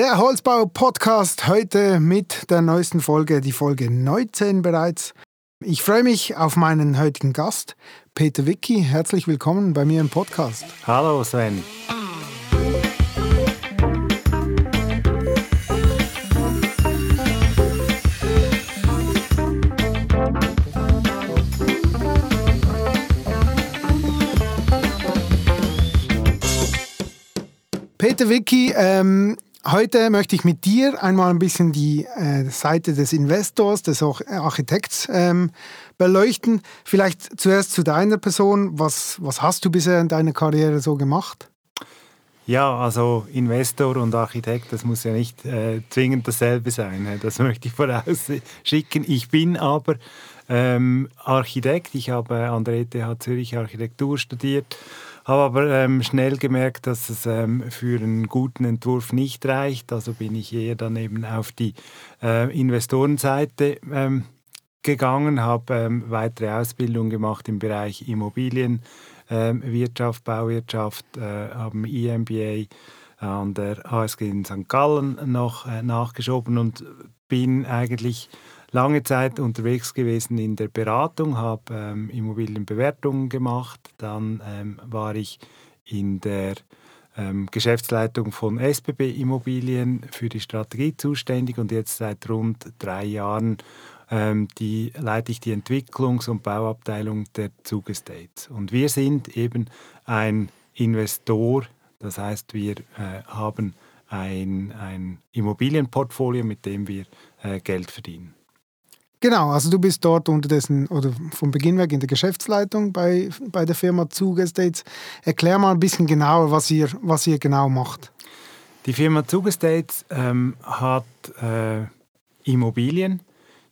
Der Holzbau-Podcast heute mit der neuesten Folge, die Folge 19 bereits. Ich freue mich auf meinen heutigen Gast, Peter Wicki. Herzlich willkommen bei mir im Podcast. Hallo Sven. Peter Wicki, ähm, Heute möchte ich mit dir einmal ein bisschen die äh, Seite des Investors, des Architekts ähm, beleuchten. Vielleicht zuerst zu deiner Person. Was, was hast du bisher in deiner Karriere so gemacht? Ja, also Investor und Architekt, das muss ja nicht äh, zwingend dasselbe sein. Ne? Das möchte ich vorausschicken. Ich bin aber ähm, Architekt. Ich habe an der ETH Zürich Architektur studiert habe aber ähm, schnell gemerkt, dass es ähm, für einen guten Entwurf nicht reicht. Also bin ich eher dann eben auf die äh, Investorenseite ähm, gegangen, habe ähm, weitere Ausbildung gemacht im Bereich Immobilien, ähm, Wirtschaft, Bauwirtschaft, äh, haben EMBA an der HSG in St. Gallen noch äh, nachgeschoben und bin eigentlich lange Zeit unterwegs gewesen in der Beratung, habe ähm, Immobilienbewertungen gemacht. Dann ähm, war ich in der ähm, Geschäftsleitung von SBB Immobilien für die Strategie zuständig und jetzt seit rund drei Jahren ähm, die, leite ich die Entwicklungs- und Bauabteilung der Zug Estates. Und wir sind eben ein Investor, das heißt, wir äh, haben ein, ein Immobilienportfolio, mit dem wir äh, Geld verdienen. Genau, also du bist dort unterdessen oder vom Beginn weg in der Geschäftsleitung bei, bei der Firma Zug Estates. Erklär mal ein bisschen genauer, was ihr, was ihr genau macht. Die Firma Zug Estates ähm, hat äh, Immobilien.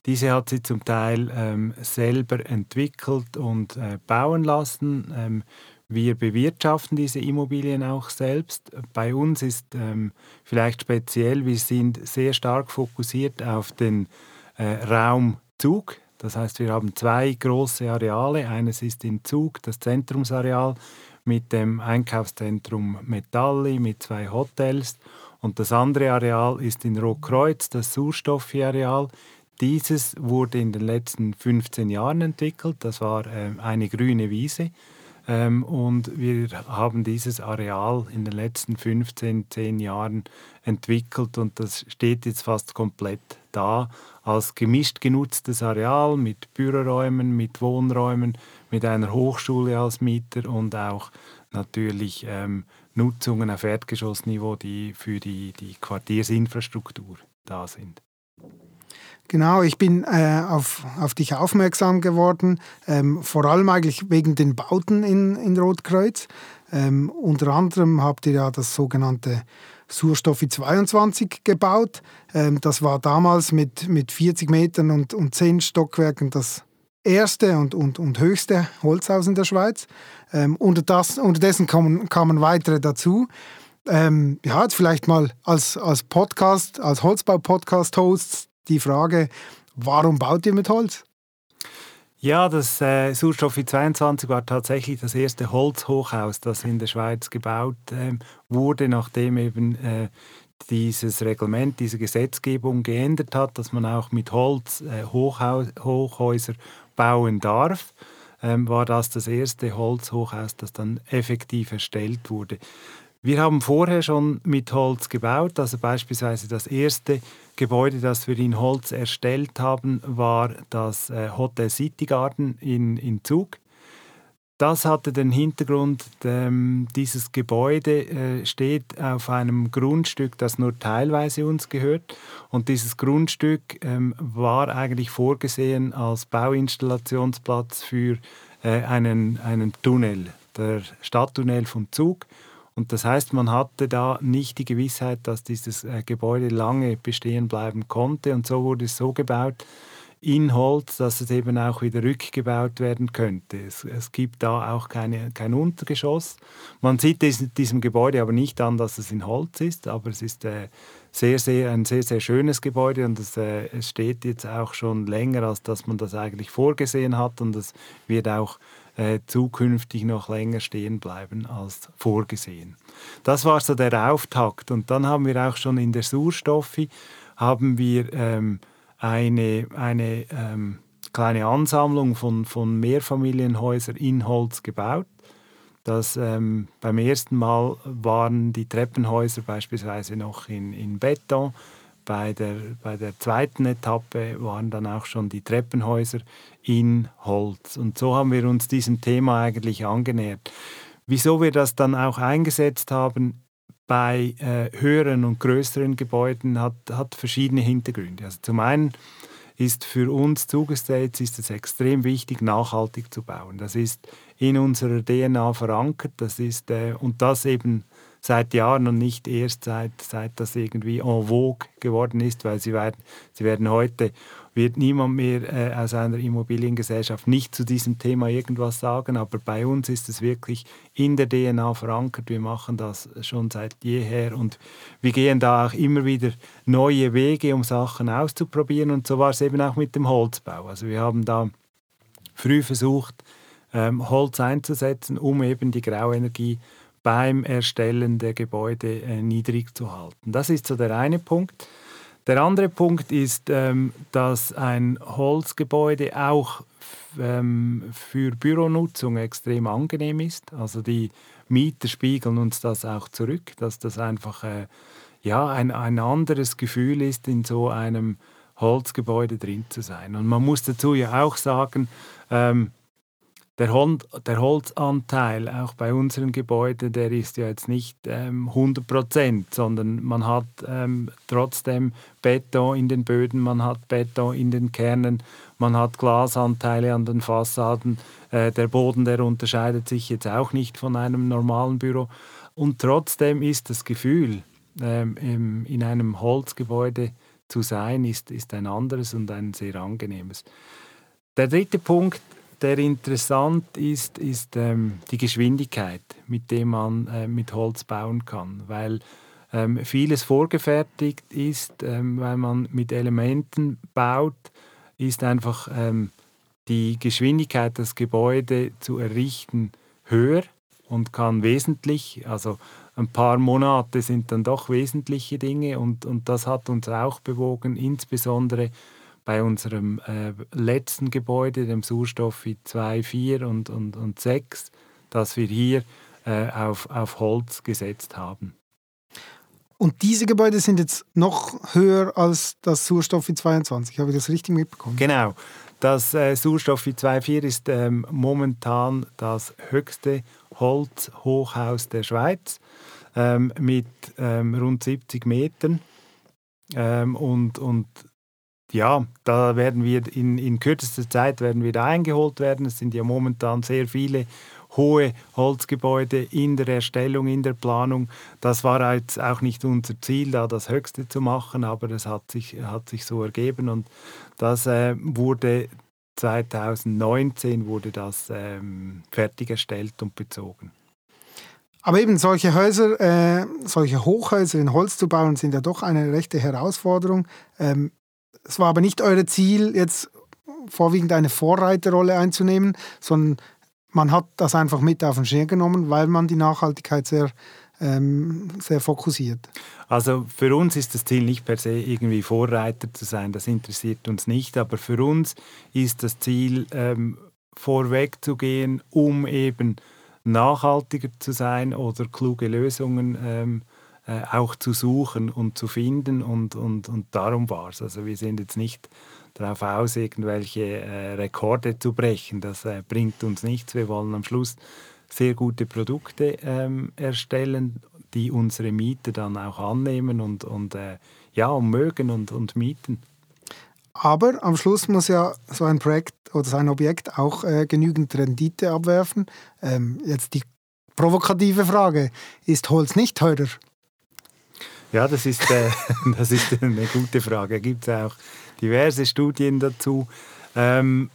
Diese hat sie zum Teil ähm, selber entwickelt und äh, bauen lassen. Ähm, wir bewirtschaften diese Immobilien auch selbst. Bei uns ist ähm, vielleicht speziell, wir sind sehr stark fokussiert auf den äh, Raum Zug. Das heißt, wir haben zwei große Areale. Eines ist in Zug, das Zentrumsareal mit dem Einkaufszentrum Metalli mit zwei Hotels. Und das andere Areal ist in Rotkreuz, das Surstoffi-Areal. Dieses wurde in den letzten 15 Jahren entwickelt. Das war äh, eine grüne Wiese. Ähm, und wir haben dieses Areal in den letzten 15, 10 Jahren entwickelt und das steht jetzt fast komplett da als gemischt genutztes Areal mit Büroräumen, mit Wohnräumen, mit einer Hochschule als Mieter und auch natürlich ähm, Nutzungen auf Erdgeschossniveau, die für die, die Quartiersinfrastruktur da sind. Genau, ich bin äh, auf, auf dich aufmerksam geworden, ähm, vor allem eigentlich wegen den Bauten in, in Rotkreuz. Ähm, unter anderem habt ihr ja das sogenannte Surstoffi 22 gebaut. Ähm, das war damals mit, mit 40 Metern und, und 10 Stockwerken das erste und, und, und höchste Holzhaus in der Schweiz. Ähm, unter das, unterdessen kamen, kamen weitere dazu. Ähm, ja, jetzt vielleicht mal als, als Podcast, als Holzbau-Podcast-Hosts die Frage, warum baut ihr mit Holz? Ja, das äh, Surstoffi 22 war tatsächlich das erste Holzhochhaus, das in der Schweiz gebaut äh, wurde, nachdem eben äh, dieses Reglement, diese Gesetzgebung geändert hat, dass man auch mit Holz äh, Hochhaus, Hochhäuser bauen darf, ähm, war das das erste Holzhochhaus, das dann effektiv erstellt wurde. Wir haben vorher schon mit Holz gebaut, also beispielsweise das erste Gebäude, das wir in Holz erstellt haben, war das äh, Hotel City Garden in, in Zug. Das hatte den Hintergrund, ähm, dieses Gebäude äh, steht auf einem Grundstück, das nur teilweise uns gehört. Und dieses Grundstück ähm, war eigentlich vorgesehen als Bauinstallationsplatz für äh, einen, einen Tunnel, der Stadttunnel vom Zug. Und das heißt, man hatte da nicht die Gewissheit, dass dieses äh, Gebäude lange bestehen bleiben konnte. Und so wurde es so gebaut in Holz, dass es eben auch wieder rückgebaut werden könnte. Es, es gibt da auch keine, kein Untergeschoss. Man sieht diesem, diesem Gebäude aber nicht an, dass es in Holz ist, aber es ist äh, sehr, sehr, ein sehr, sehr schönes Gebäude und es, äh, es steht jetzt auch schon länger, als dass man das eigentlich vorgesehen hat und es wird auch äh, zukünftig noch länger stehen bleiben als vorgesehen. Das war so der Auftakt. Und dann haben wir auch schon in der Surstoffi haben wir ähm, eine, eine ähm, kleine Ansammlung von, von Mehrfamilienhäusern in Holz gebaut. Das, ähm, beim ersten Mal waren die Treppenhäuser beispielsweise noch in, in Beton. Bei der, bei der zweiten Etappe waren dann auch schon die Treppenhäuser in Holz. Und so haben wir uns diesem Thema eigentlich angenähert. Wieso wir das dann auch eingesetzt haben bei äh, höheren und größeren Gebäuden, hat, hat verschiedene Hintergründe. Also zum einen ist für uns Zugestates ist es extrem wichtig, nachhaltig zu bauen. Das ist in unserer DNA verankert. Das ist, äh, und das eben seit Jahren und nicht erst seit, seit das irgendwie en vogue geworden ist, weil sie werden, sie werden heute, wird niemand mehr äh, aus einer Immobiliengesellschaft nicht zu diesem Thema irgendwas sagen, aber bei uns ist es wirklich in der DNA verankert. Wir machen das schon seit jeher und wir gehen da auch immer wieder neue Wege, um Sachen auszuprobieren und so war es eben auch mit dem Holzbau. Also wir haben da früh versucht, ähm, Holz einzusetzen, um eben die Grauenergie beim Erstellen der Gebäude äh, niedrig zu halten. Das ist so der eine Punkt. Der andere Punkt ist, ähm, dass ein Holzgebäude auch ähm, für Büronutzung extrem angenehm ist. Also die Mieter spiegeln uns das auch zurück, dass das einfach äh, ja, ein, ein anderes Gefühl ist, in so einem Holzgebäude drin zu sein. Und man muss dazu ja auch sagen, ähm, der, Hol der, Holzanteil auch bei unseren Gebäuden, der ist ja jetzt nicht ähm, 100 Prozent, sondern man hat ähm, trotzdem Beton in den Böden, man hat Beton in den Kernen, man hat Glasanteile an den Fassaden. Äh, der Boden, der unterscheidet sich jetzt auch nicht von einem normalen Büro. Und trotzdem ist das Gefühl, ähm, in einem Holzgebäude zu sein, ist, ist ein anderes und ein sehr angenehmes. Der dritte Punkt der interessant ist, ist ähm, die Geschwindigkeit, mit der man äh, mit Holz bauen kann, weil ähm, vieles vorgefertigt ist, ähm, weil man mit Elementen baut, ist einfach ähm, die Geschwindigkeit, das Gebäude zu errichten, höher und kann wesentlich, also ein paar Monate sind dann doch wesentliche Dinge und, und das hat uns auch bewogen, insbesondere bei unserem äh, letzten Gebäude, dem Surstoff 2, 4 und, und, und 6, dass wir hier äh, auf, auf Holz gesetzt haben. Und diese Gebäude sind jetzt noch höher als das Surstoff 22. Habe ich das richtig mitbekommen? Genau. Das äh, Surstoff 2.4 ist ähm, momentan das höchste Holzhochhaus der Schweiz ähm, mit ähm, rund 70 Metern. Ähm, und, und ja, da werden wir in, in kürzester Zeit werden wir da eingeholt werden. Es sind ja momentan sehr viele hohe Holzgebäude in der Erstellung, in der Planung. Das war jetzt auch nicht unser Ziel, da das Höchste zu machen, aber es hat sich, hat sich so ergeben und das äh, wurde 2019 wurde das ähm, fertiggestellt und bezogen. Aber eben solche Häuser, äh, solche Hochhäuser in Holz zu bauen, sind ja doch eine rechte Herausforderung. Ähm, es war aber nicht euer Ziel, jetzt vorwiegend eine Vorreiterrolle einzunehmen, sondern man hat das einfach mit auf den Schirm genommen, weil man die Nachhaltigkeit sehr, ähm, sehr fokussiert. Also für uns ist das Ziel nicht per se irgendwie Vorreiter zu sein, das interessiert uns nicht, aber für uns ist das Ziel ähm, vorweg um eben nachhaltiger zu sein oder kluge Lösungen ähm, äh, auch zu suchen und zu finden und, und, und darum war es. Also wir sind jetzt nicht darauf aus, irgendwelche äh, Rekorde zu brechen. Das äh, bringt uns nichts. Wir wollen am Schluss sehr gute Produkte ähm, erstellen, die unsere Mieter dann auch annehmen und, und äh, ja, mögen und, und mieten. Aber am Schluss muss ja so ein Projekt oder so ein Objekt auch äh, genügend Rendite abwerfen. Ähm, jetzt die provokative Frage, ist Holz nicht teurer? Ja, das ist, äh, das ist eine gute Frage. Da gibt es auch diverse Studien dazu. Ähm,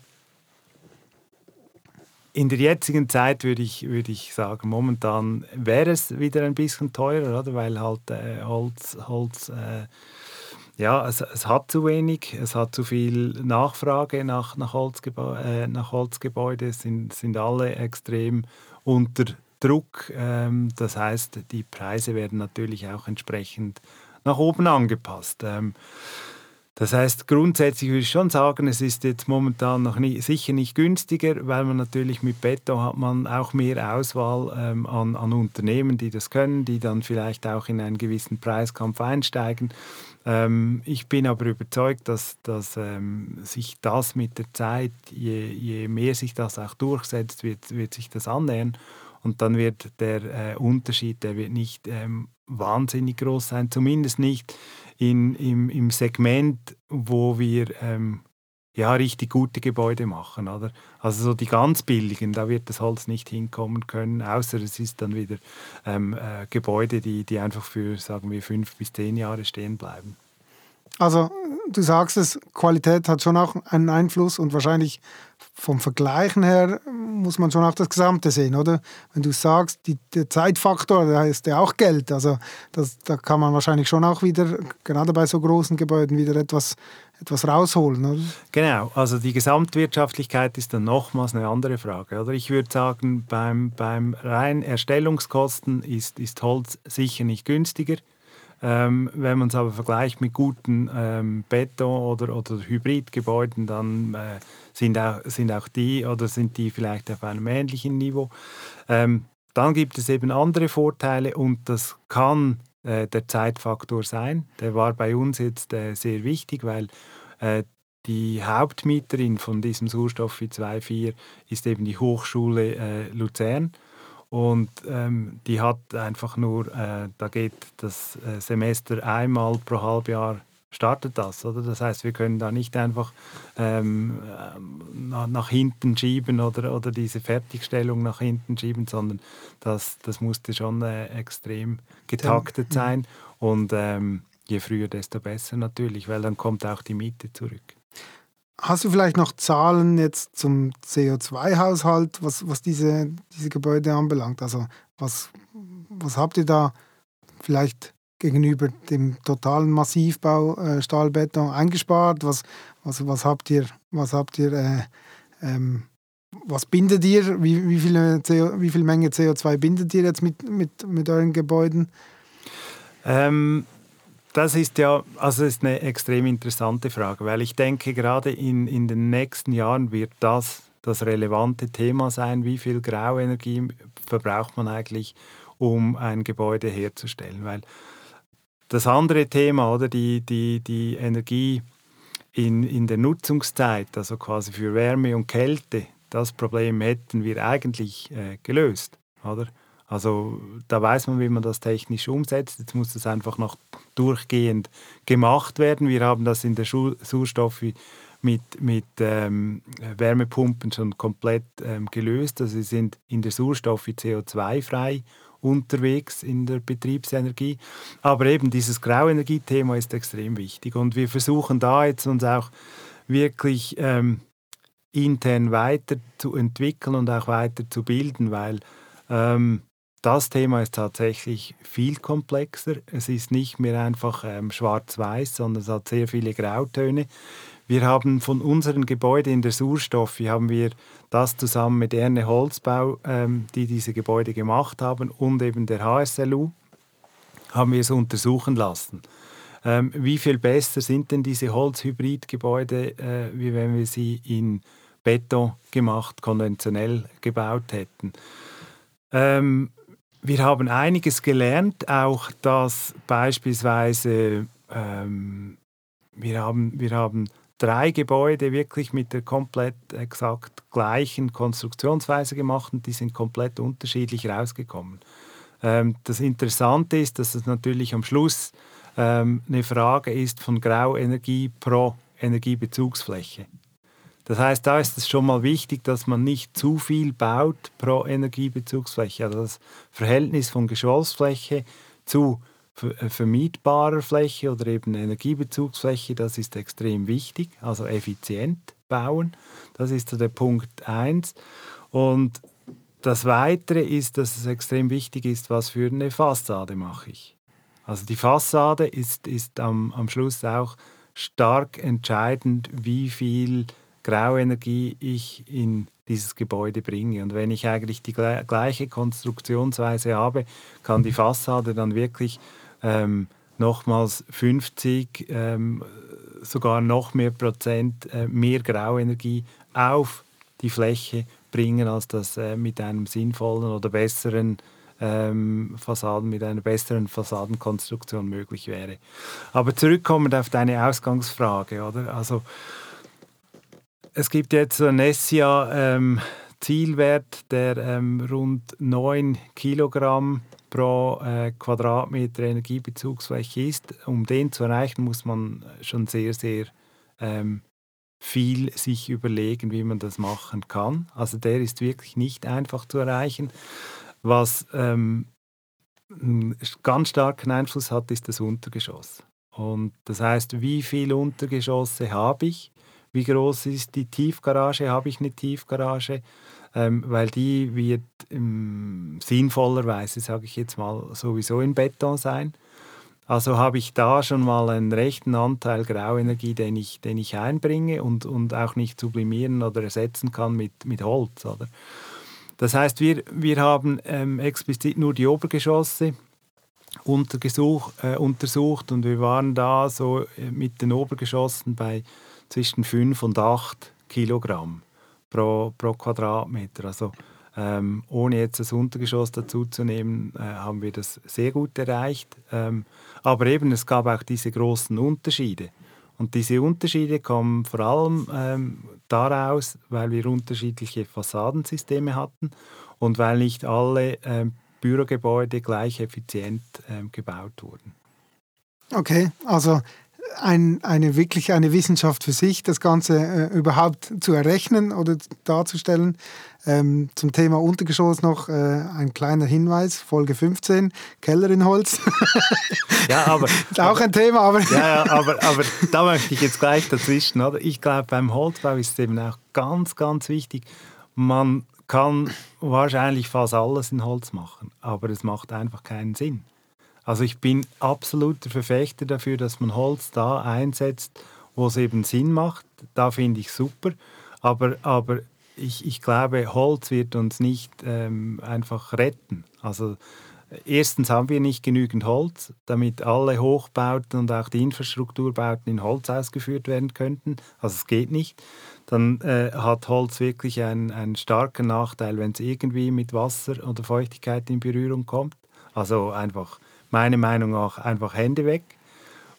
in der jetzigen Zeit würde ich, würde ich sagen, momentan wäre es wieder ein bisschen teurer, oder? weil halt äh, Holz, Holz äh, ja, es, es, hat zu wenig, es hat zu viel Nachfrage nach, nach, Holzgebä äh, nach Holzgebäude, es sind, sind alle extrem unter Druck. Ähm, das heißt, die Preise werden natürlich auch entsprechend nach oben angepasst. Ähm, das heißt, grundsätzlich würde ich schon sagen, es ist jetzt momentan noch nie, sicher nicht günstiger, weil man natürlich mit Beton hat man auch mehr Auswahl ähm, an, an, Unternehmen, die das können, die dann vielleicht auch in einen gewissen Preiskampf einsteigen. Ähm, ich bin aber überzeugt, dass, dass ähm, sich das mit der Zeit, je, je, mehr sich das auch durchsetzt, wird, wird sich das annähern. Und dann wird der äh, Unterschied, der wird nicht ähm, wahnsinnig groß sein, zumindest nicht in, im, im Segment, wo wir ähm, ja, richtig gute Gebäude machen. Oder? Also so die ganz billigen, da wird das Holz nicht hinkommen können, außer es ist dann wieder ähm, äh, Gebäude, die, die einfach für, sagen wir, fünf bis zehn Jahre stehen bleiben. Also du sagst es, Qualität hat schon auch einen Einfluss und wahrscheinlich vom Vergleichen her muss man schon auch das Gesamte sehen, oder? Wenn du sagst, die, der Zeitfaktor, da ist ja auch Geld. Also das, da kann man wahrscheinlich schon auch wieder, gerade bei so großen Gebäuden, wieder etwas, etwas rausholen, oder? Genau, also die Gesamtwirtschaftlichkeit ist dann nochmals eine andere Frage. Oder ich würde sagen, beim, beim rein Erstellungskosten ist, ist Holz sicher nicht günstiger. Ähm, wenn man es aber vergleicht mit guten ähm, Beton- oder, oder Hybridgebäuden, dann äh, sind, auch, sind auch die oder sind die vielleicht auf einem ähnlichen Niveau. Ähm, dann gibt es eben andere Vorteile und das kann äh, der Zeitfaktor sein. Der war bei uns jetzt äh, sehr wichtig, weil äh, die Hauptmieterin von diesem Sauerstoff 2.4 ist eben die Hochschule äh, Luzern. Und ähm, die hat einfach nur, äh, da geht das äh, Semester einmal pro Halbjahr startet das, oder? Das heißt, wir können da nicht einfach ähm, nach, nach, hinten schieben oder, oder diese Fertigstellung nach hinten schieben, sondern das, das musste schon äh, extrem getaktet mhm. sein. Und ähm, je früher, desto besser natürlich, weil dann kommt auch die Miete zurück. Hast du vielleicht noch Zahlen jetzt zum CO2-Haushalt, was, was diese, diese Gebäude anbelangt? Also was, was habt ihr da vielleicht gegenüber dem totalen Massivbau äh, Stahlbeton eingespart? Was, was, was habt ihr, was habt ihr, äh, ähm, was bindet ihr? Wie, wie, viele CO, wie viel Menge CO2 bindet ihr jetzt mit, mit, mit euren Gebäuden? Ähm, das ist ja also ist eine extrem interessante Frage, weil ich denke, gerade in, in den nächsten Jahren wird das das relevante Thema sein, wie viel Grauenergie verbraucht man eigentlich, um ein Gebäude herzustellen. Weil das andere Thema, oder die, die, die Energie in, in der Nutzungszeit, also quasi für Wärme und Kälte, das Problem hätten wir eigentlich äh, gelöst. Oder? Also da weiß man, wie man das technisch umsetzt. Jetzt muss das einfach noch durchgehend gemacht werden. Wir haben das in der Sauerstoff mit, mit ähm, Wärmepumpen schon komplett ähm, gelöst. Also sie sind in der Sauerstoff CO2-frei unterwegs in der Betriebsenergie. Aber eben dieses Grauenergiethema ist extrem wichtig. Und wir versuchen da jetzt uns auch wirklich ähm, intern weiter zu entwickeln und auch weiter zu bilden, weil ähm, das Thema ist tatsächlich viel komplexer. Es ist nicht mehr einfach ähm, schwarz-weiß, sondern es hat sehr viele Grautöne. Wir haben von unseren Gebäuden in der Surstoff, haben wir das zusammen mit Erne Holzbau, ähm, die diese Gebäude gemacht haben, und eben der HSLU, haben wir es untersuchen lassen. Ähm, wie viel besser sind denn diese Holzhybridgebäude, äh, wie wenn wir sie in Beton gemacht, konventionell gebaut hätten? Ähm, wir haben einiges gelernt, auch dass beispielsweise ähm, wir, haben, wir haben drei Gebäude wirklich mit der komplett exakt gleichen Konstruktionsweise gemacht und die sind komplett unterschiedlich rausgekommen. Ähm, das Interessante ist, dass es natürlich am Schluss ähm, eine Frage ist von Grauenergie pro Energiebezugsfläche. Das heißt, da ist es schon mal wichtig, dass man nicht zu viel baut pro Energiebezugsfläche. Also das Verhältnis von Geschwolfsfläche zu äh, vermietbarer Fläche oder eben Energiebezugsfläche, das ist extrem wichtig. Also effizient bauen, das ist so der Punkt 1. Und das Weitere ist, dass es extrem wichtig ist, was für eine Fassade mache ich. Also die Fassade ist, ist am, am Schluss auch stark entscheidend, wie viel Grauenergie ich in dieses Gebäude bringe. Und wenn ich eigentlich die gleiche Konstruktionsweise habe, kann die Fassade dann wirklich ähm, nochmals 50, ähm, sogar noch mehr Prozent äh, mehr Grauenergie auf die Fläche bringen, als das äh, mit einem sinnvollen oder besseren ähm, Fassaden, mit einer besseren Fassadenkonstruktion möglich wäre. Aber zurückkommend auf deine Ausgangsfrage, oder? Also es gibt jetzt Nessia ähm, Zielwert, der ähm, rund 9 Kilogramm pro äh, Quadratmeter Energiebezugsfläche ist. Um den zu erreichen, muss man schon sehr, sehr ähm, viel sich überlegen, wie man das machen kann. Also der ist wirklich nicht einfach zu erreichen. Was ähm, einen ganz starken Einfluss hat, ist das Untergeschoss. Und das heißt, wie viele Untergeschosse habe ich? Wie groß ist die Tiefgarage? Habe ich eine Tiefgarage? Ähm, weil die wird ähm, sinnvollerweise, sage ich jetzt mal, sowieso in Beton sein. Also habe ich da schon mal einen rechten Anteil Grauenergie, den ich, den ich einbringe und, und auch nicht sublimieren oder ersetzen kann mit, mit Holz. Oder? Das heißt, wir, wir haben ähm, explizit nur die Obergeschosse untersucht, äh, untersucht und wir waren da so äh, mit den Obergeschossen bei zwischen 5 und 8 Kilogramm pro, pro Quadratmeter. Also ähm, ohne jetzt das Untergeschoss dazu zu nehmen, äh, haben wir das sehr gut erreicht. Ähm, aber eben, es gab auch diese großen Unterschiede. Und diese Unterschiede kommen vor allem ähm, daraus, weil wir unterschiedliche Fassadensysteme hatten und weil nicht alle ähm, Bürogebäude gleich effizient ähm, gebaut wurden. Okay, also ein, eine wirklich eine Wissenschaft für sich, das Ganze äh, überhaupt zu errechnen oder darzustellen. Ähm, zum Thema Untergeschoss noch äh, ein kleiner Hinweis, Folge 15, Keller in Holz. ja, aber... ist auch ein Thema, aber... ja, ja, aber, aber da möchte ich jetzt gleich dazwischen. Oder? Ich glaube, beim Holzbau ist es eben auch ganz, ganz wichtig, man kann wahrscheinlich fast alles in Holz machen, aber es macht einfach keinen Sinn. Also ich bin absoluter Verfechter dafür, dass man Holz da einsetzt, wo es eben Sinn macht. Da finde ich super. Aber, aber ich, ich glaube, Holz wird uns nicht ähm, einfach retten. Also erstens haben wir nicht genügend Holz, damit alle Hochbauten und auch die Infrastrukturbauten in Holz ausgeführt werden könnten. Also es geht nicht. Dann äh, hat Holz wirklich einen, einen starken Nachteil, wenn es irgendwie mit Wasser oder Feuchtigkeit in Berührung kommt. Also einfach meiner Meinung nach einfach Hände weg.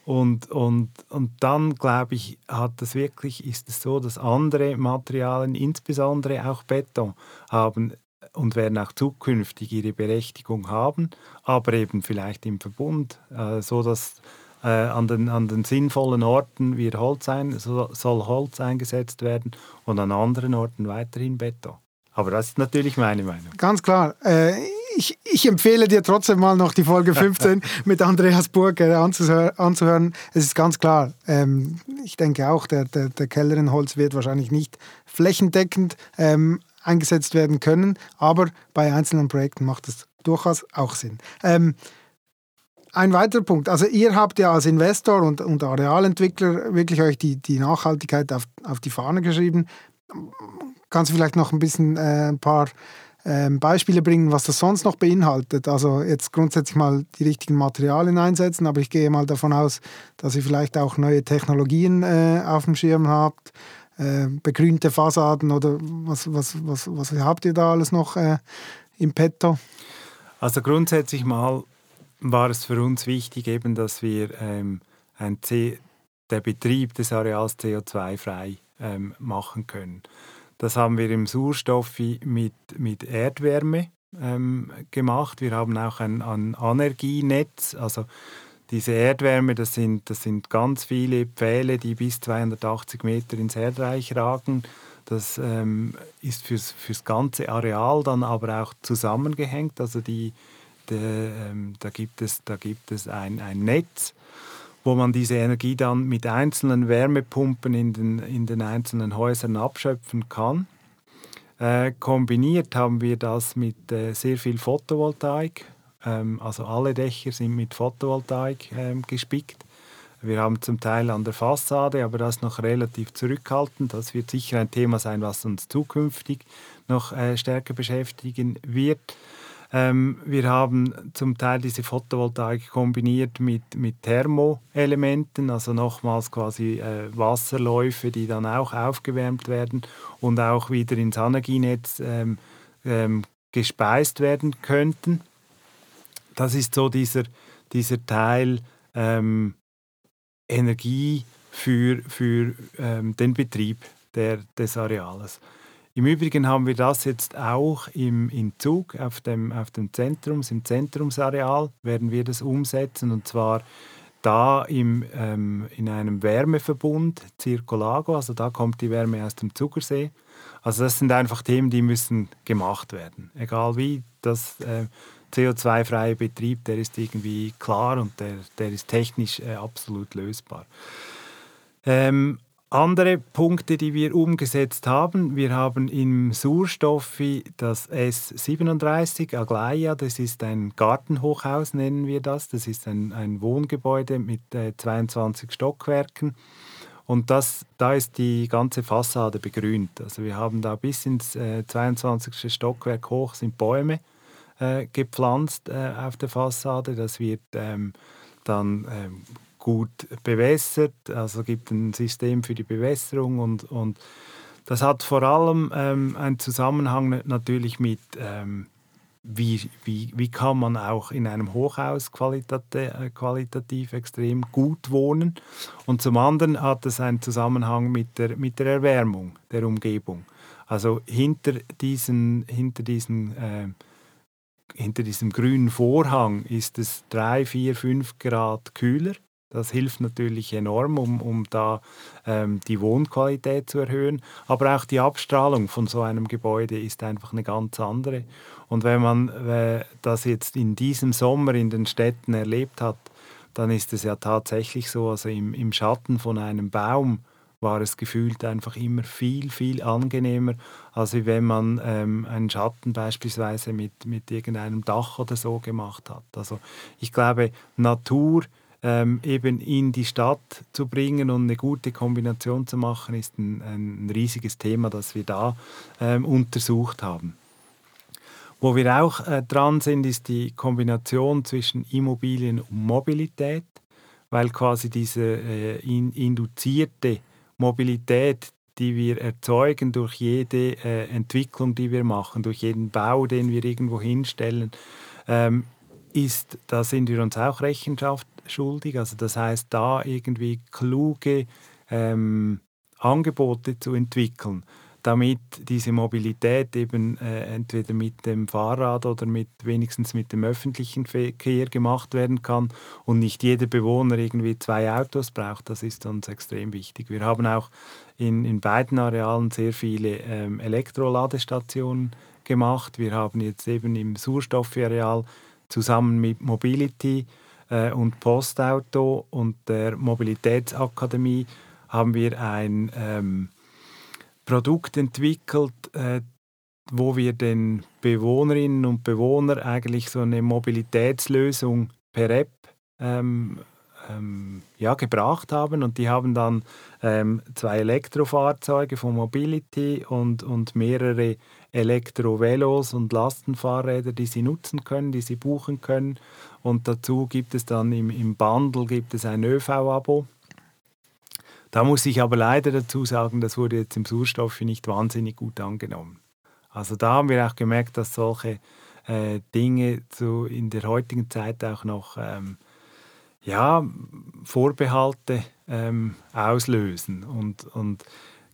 Und, und, und dann, glaube ich, hat es wirklich, ist es so, dass andere Materialien, insbesondere auch Beton, haben und werden auch zukünftig ihre Berechtigung haben, aber eben vielleicht im Verbund, äh, so dass äh, an, den, an den sinnvollen Orten wird Holz ein, so, soll Holz eingesetzt werden und an anderen Orten weiterhin Beton. Aber das ist natürlich meine Meinung. Ganz klar. Äh, ich, ich, empfehle dir trotzdem mal noch die Folge 15 mit Andreas Burger anzuhören. Es ist ganz klar, ähm, ich denke auch, der, der, der Keller in Holz wird wahrscheinlich nicht flächendeckend ähm, eingesetzt werden können, aber bei einzelnen Projekten macht es durchaus auch Sinn. Ähm, ein weiterer Punkt, also ihr habt ja als Investor und, und Arealentwickler wirklich euch die, die Nachhaltigkeit auf, auf die Fahne geschrieben. Kannst du vielleicht noch ein bisschen äh, ein paar ähm, Beispiele bringen, was das sonst noch beinhaltet. Also jetzt grundsätzlich mal die richtigen Materialien einsetzen, aber ich gehe mal davon aus, dass ihr vielleicht auch neue Technologien äh, auf dem Schirm habt, äh, begrünte Fassaden oder was, was, was, was habt ihr da alles noch äh, im Petto? Also grundsätzlich mal war es für uns wichtig, eben, dass wir ähm, ein C der Betrieb des Areals CO2-frei ähm, machen können. Das haben wir im Sauerstoff mit, mit Erdwärme ähm, gemacht. Wir haben auch ein, ein Energienetz, also diese Erdwärme, das sind, das sind ganz viele Pfähle, die bis 280 Meter ins Erdreich ragen. Das ähm, ist fürs, fürs ganze Areal dann aber auch zusammengehängt. Also die, de, ähm, da gibt es, da gibt es ein, ein Netz wo man diese Energie dann mit einzelnen Wärmepumpen in den, in den einzelnen Häusern abschöpfen kann. Äh, kombiniert haben wir das mit äh, sehr viel Photovoltaik. Ähm, also alle Dächer sind mit Photovoltaik ähm, gespickt. Wir haben zum Teil an der Fassade, aber das noch relativ zurückhaltend. Das wird sicher ein Thema sein, was uns zukünftig noch äh, stärker beschäftigen wird. Ähm, wir haben zum Teil diese Photovoltaik kombiniert mit, mit Thermoelementen, also nochmals quasi äh, Wasserläufe, die dann auch aufgewärmt werden und auch wieder ins Energienetz ähm, ähm, gespeist werden könnten. Das ist so dieser, dieser Teil, ähm, Energie für, für ähm, den Betrieb der, des Areals. Im Übrigen haben wir das jetzt auch im, im Zug auf dem, auf dem Zentrums, im Zentrumsareal werden wir das umsetzen und zwar da im, ähm, in einem Wärmeverbund, Circolago, also da kommt die Wärme aus dem Zuckersee. Also das sind einfach Themen, die müssen gemacht werden. Egal wie, das äh, CO2-freie Betrieb, der ist irgendwie klar und der, der ist technisch äh, absolut lösbar. Ähm, andere Punkte, die wir umgesetzt haben, wir haben im Surstoffi das S37 Aglaia, das ist ein Gartenhochhaus, nennen wir das. Das ist ein, ein Wohngebäude mit äh, 22 Stockwerken. Und das, da ist die ganze Fassade begrünt. Also wir haben da bis ins äh, 22. Stockwerk hoch sind Bäume äh, gepflanzt äh, auf der Fassade. Das wird ähm, dann ähm, gut bewässert, also gibt ein System für die Bewässerung und, und das hat vor allem ähm, einen Zusammenhang natürlich mit, ähm, wie, wie, wie kann man auch in einem Hochhaus qualitativ, äh, qualitativ extrem gut wohnen. Und zum anderen hat es einen Zusammenhang mit der, mit der Erwärmung der Umgebung. Also hinter diesen, hinter diesen äh, hinter diesem grünen Vorhang ist es 3, 4, 5 Grad kühler. Das hilft natürlich enorm, um, um da ähm, die Wohnqualität zu erhöhen. Aber auch die Abstrahlung von so einem Gebäude ist einfach eine ganz andere. Und wenn man äh, das jetzt in diesem Sommer in den Städten erlebt hat, dann ist es ja tatsächlich so, also im, im Schatten von einem Baum war es gefühlt einfach immer viel, viel angenehmer, als wenn man ähm, einen Schatten beispielsweise mit, mit irgendeinem Dach oder so gemacht hat. Also ich glaube, Natur ähm, eben in die Stadt zu bringen und eine gute Kombination zu machen, ist ein, ein riesiges Thema, das wir da ähm, untersucht haben. Wo wir auch äh, dran sind, ist die Kombination zwischen Immobilien und Mobilität, weil quasi diese äh, in, induzierte Mobilität, die wir erzeugen durch jede äh, Entwicklung, die wir machen, durch jeden Bau, den wir irgendwo hinstellen, ähm, ist, da sind wir uns auch Rechenschaft schuldig. Also das heißt, da irgendwie kluge ähm, Angebote zu entwickeln damit diese Mobilität eben äh, entweder mit dem Fahrrad oder mit wenigstens mit dem öffentlichen Verkehr gemacht werden kann und nicht jeder Bewohner irgendwie zwei Autos braucht, das ist uns extrem wichtig. Wir haben auch in, in beiden Arealen sehr viele ähm, Elektroladestationen gemacht. Wir haben jetzt eben im Surstoffareal zusammen mit Mobility äh, und Postauto und der Mobilitätsakademie haben wir ein ähm, Produkt entwickelt, äh, wo wir den Bewohnerinnen und Bewohnern eigentlich so eine Mobilitätslösung per App ähm, ähm, ja, gebracht haben. Und die haben dann ähm, zwei Elektrofahrzeuge von Mobility und, und mehrere Elektrovelos und Lastenfahrräder, die sie nutzen können, die sie buchen können. Und dazu gibt es dann im, im Bundle gibt es ein ÖV-Abo da muss ich aber leider dazu sagen, das wurde jetzt im Surstoff nicht wahnsinnig gut angenommen. Also da haben wir auch gemerkt, dass solche äh, Dinge so in der heutigen Zeit auch noch ähm, ja, Vorbehalte ähm, auslösen. Und, und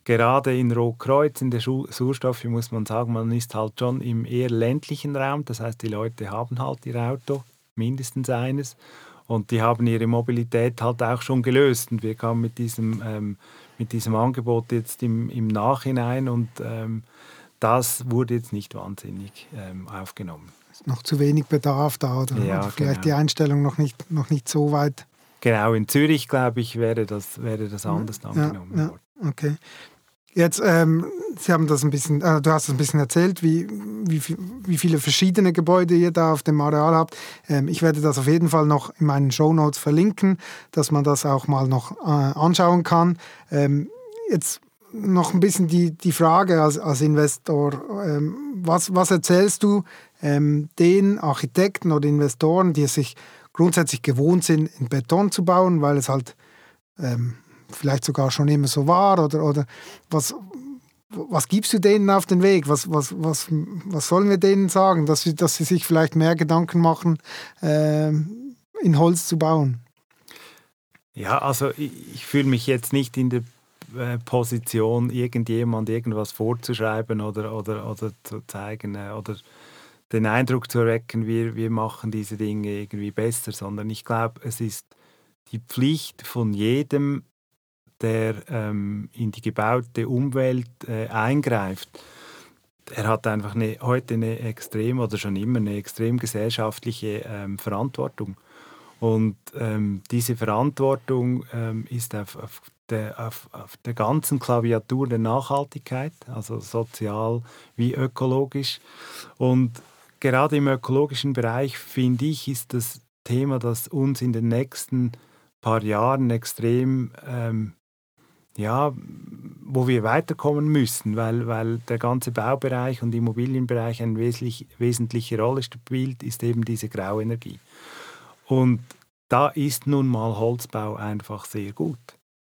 gerade in Rotkreuz, in der Surstoffe, muss man sagen, man ist halt schon im eher ländlichen Raum. Das heißt, die Leute haben halt ihr Auto, mindestens eines. Und die haben ihre Mobilität halt auch schon gelöst. Und wir kamen mit diesem, ähm, mit diesem Angebot jetzt im, im Nachhinein und ähm, das wurde jetzt nicht wahnsinnig ähm, aufgenommen. Ist noch zu wenig Bedarf da oder, ja, oder vielleicht genau. die Einstellung noch nicht, noch nicht so weit. Genau, in Zürich, glaube ich, wäre das, wäre das anders ja, angenommen ja, worden. Okay. Jetzt, ähm, Sie haben das ein bisschen, äh, du hast ein bisschen erzählt, wie, wie, wie viele verschiedene Gebäude ihr da auf dem Areal habt. Ähm, ich werde das auf jeden Fall noch in meinen Show Notes verlinken, dass man das auch mal noch äh, anschauen kann. Ähm, jetzt noch ein bisschen die, die Frage als, als Investor. Ähm, was, was erzählst du ähm, den Architekten oder Investoren, die sich grundsätzlich gewohnt sind, in Beton zu bauen, weil es halt ähm, vielleicht sogar schon immer so war? Oder, oder was, was gibst du denen auf den Weg? Was, was, was, was sollen wir denen sagen, dass sie, dass sie sich vielleicht mehr Gedanken machen, ähm, in Holz zu bauen? Ja, also ich, ich fühle mich jetzt nicht in der äh, Position, irgendjemand irgendwas vorzuschreiben oder, oder, oder zu zeigen äh, oder den Eindruck zu erwecken, wir, wir machen diese Dinge irgendwie besser, sondern ich glaube, es ist die Pflicht von jedem, der ähm, in die gebaute Umwelt äh, eingreift. Er hat einfach eine, heute eine extrem oder schon immer eine extrem gesellschaftliche ähm, Verantwortung. Und ähm, diese Verantwortung ähm, ist auf, auf, der, auf, auf, der, ganzen Klaviatur der Nachhaltigkeit, also sozial wie ökologisch. Und gerade im ökologischen Bereich, finde ich, ist das Thema, das uns in den nächsten paar Jahren extrem, ähm, ja, wo wir weiterkommen müssen, weil, weil der ganze Baubereich und Immobilienbereich eine wesentlich, wesentliche Rolle spielt, ist eben diese Grauenergie. Und da ist nun mal Holzbau einfach sehr gut.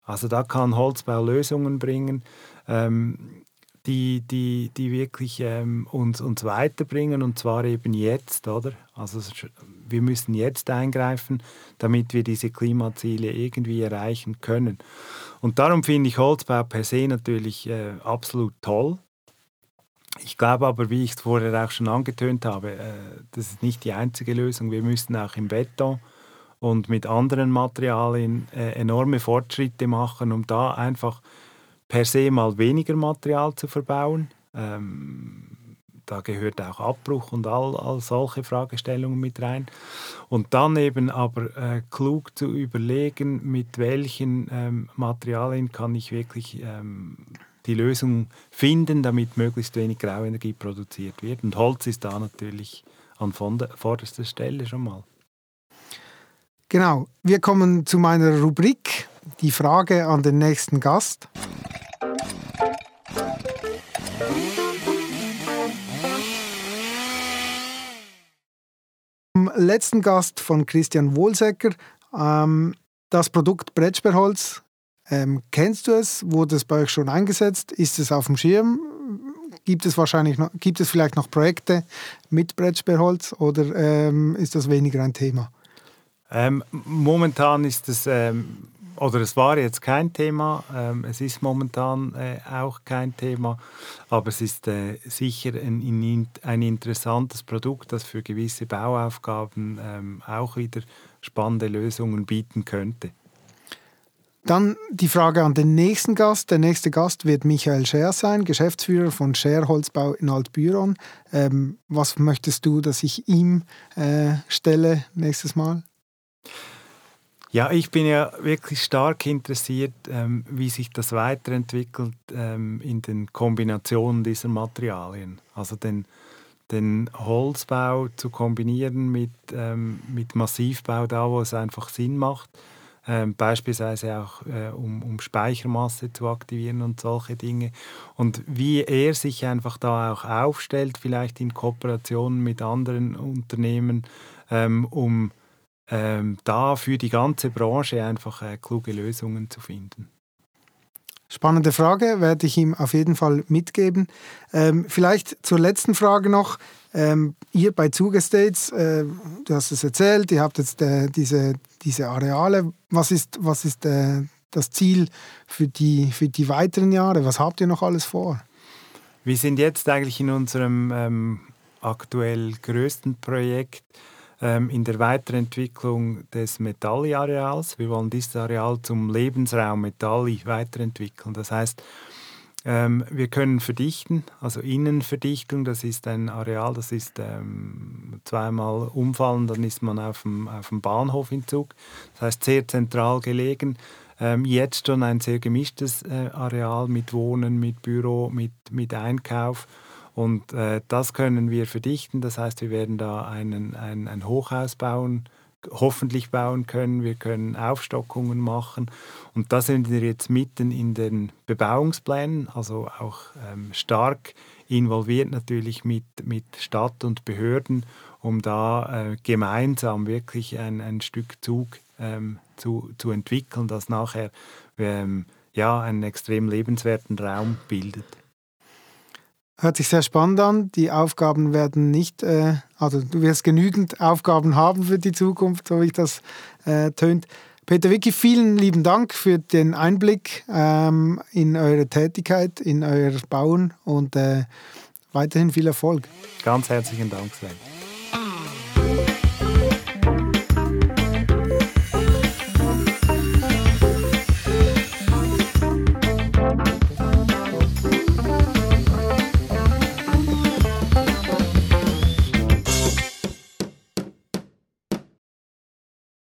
Also da kann Holzbau Lösungen bringen, ähm, die, die, die wirklich ähm, uns, uns weiterbringen und zwar eben jetzt, oder? Also wir müssen jetzt eingreifen, damit wir diese Klimaziele irgendwie erreichen können. Und darum finde ich Holzbau per se natürlich äh, absolut toll. Ich glaube aber, wie ich es vorher auch schon angetönt habe, äh, das ist nicht die einzige Lösung. Wir müssen auch im Beton und mit anderen Materialien äh, enorme Fortschritte machen, um da einfach per se mal weniger Material zu verbauen. Ähm, da gehört auch Abbruch und all, all solche Fragestellungen mit rein. Und dann eben aber äh, klug zu überlegen, mit welchen ähm, Materialien kann ich wirklich ähm, die Lösung finden, damit möglichst wenig Grauenergie produziert wird. Und Holz ist da natürlich an vorderster Stelle schon mal. Genau, wir kommen zu meiner Rubrik, die Frage an den nächsten Gast. Letzten Gast von Christian Wohlsecker. Ähm, das Produkt Brettsperrholz, ähm, kennst du es? Wurde es bei euch schon eingesetzt? Ist es auf dem Schirm? Gibt es wahrscheinlich noch, gibt es vielleicht noch Projekte mit Brettsperrholz oder ähm, ist das weniger ein Thema? Ähm, momentan ist es, ähm, oder es war jetzt kein Thema, ähm, es ist momentan äh, auch kein Thema, aber es ist äh, sicher ein, ein, interessantes Produkt, das für gewisse Bauaufgaben ähm, auch wieder spannende Lösungen bieten könnte. Dann die Frage an den nächsten Gast. Der nächste Gast wird Michael Scher sein, Geschäftsführer von Scher Holzbau in Altbüron. Ähm, was möchtest du, dass ich ihm äh, stelle nächstes Mal? Ja, ich bin ja wirklich stark interessiert, ähm, wie sich das weiterentwickelt ähm, in den Kombinationen dieser Materialien. Also den, den Holzbau zu kombinieren mit, ähm, mit Massivbau, da wo es einfach Sinn macht. Ähm, beispielsweise auch äh, um, um Speichermasse zu aktivieren und solche Dinge. Und wie er sich einfach da auch aufstellt, vielleicht in Kooperation mit anderen Unternehmen, ähm, um ähm, da für die ganze Branche einfach äh, kluge Lösungen zu finden. Spannende Frage, werde ich ihm auf jeden Fall mitgeben. Ähm, vielleicht zur letzten Frage noch. Ähm, ihr bei Zugestates, äh, du hast es erzählt, ihr habt jetzt äh, diese, diese Areale. Was ist, was ist äh, das Ziel für die, für die weiteren Jahre? Was habt ihr noch alles vor? Wir sind jetzt eigentlich in unserem ähm, aktuell größten Projekt in der Weiterentwicklung des Metalli-Areals. Wir wollen dieses Areal zum Lebensraum Metalli weiterentwickeln. Das heißt, ähm, wir können verdichten, also Innenverdichtung, das ist ein Areal, das ist ähm, zweimal umfallen, dann ist man auf dem, auf dem Bahnhof in Zug. Das heißt, sehr zentral gelegen. ähm, jetzt schon ein sehr gemischtes äh, Areal mit Wohnen, mit Büro, mit, mit Einkauf. Und äh, das können wir verdichten. Das heißt, wir werden da einen, ein, ein Hochhaus bauen, hoffentlich bauen können. Wir können Aufstockungen machen. Und da sind wir jetzt mitten in den Bebauungsplänen, also auch ähm, stark involviert natürlich mit, mit Stadt und Behörden, um da äh, gemeinsam wirklich ein, ein Stück Zug ähm, zu, zu entwickeln, das nachher ähm, ja, einen extrem lebenswerten Raum bildet. Hört sich sehr spannend an. Die Aufgaben werden nicht, äh, also du wirst genügend Aufgaben haben für die Zukunft, so wie ich das äh, tönt. Peter Wicki, vielen lieben Dank für den Einblick ähm, in eure Tätigkeit, in euer Bauen und äh, weiterhin viel Erfolg. Ganz herzlichen Dank, Sven.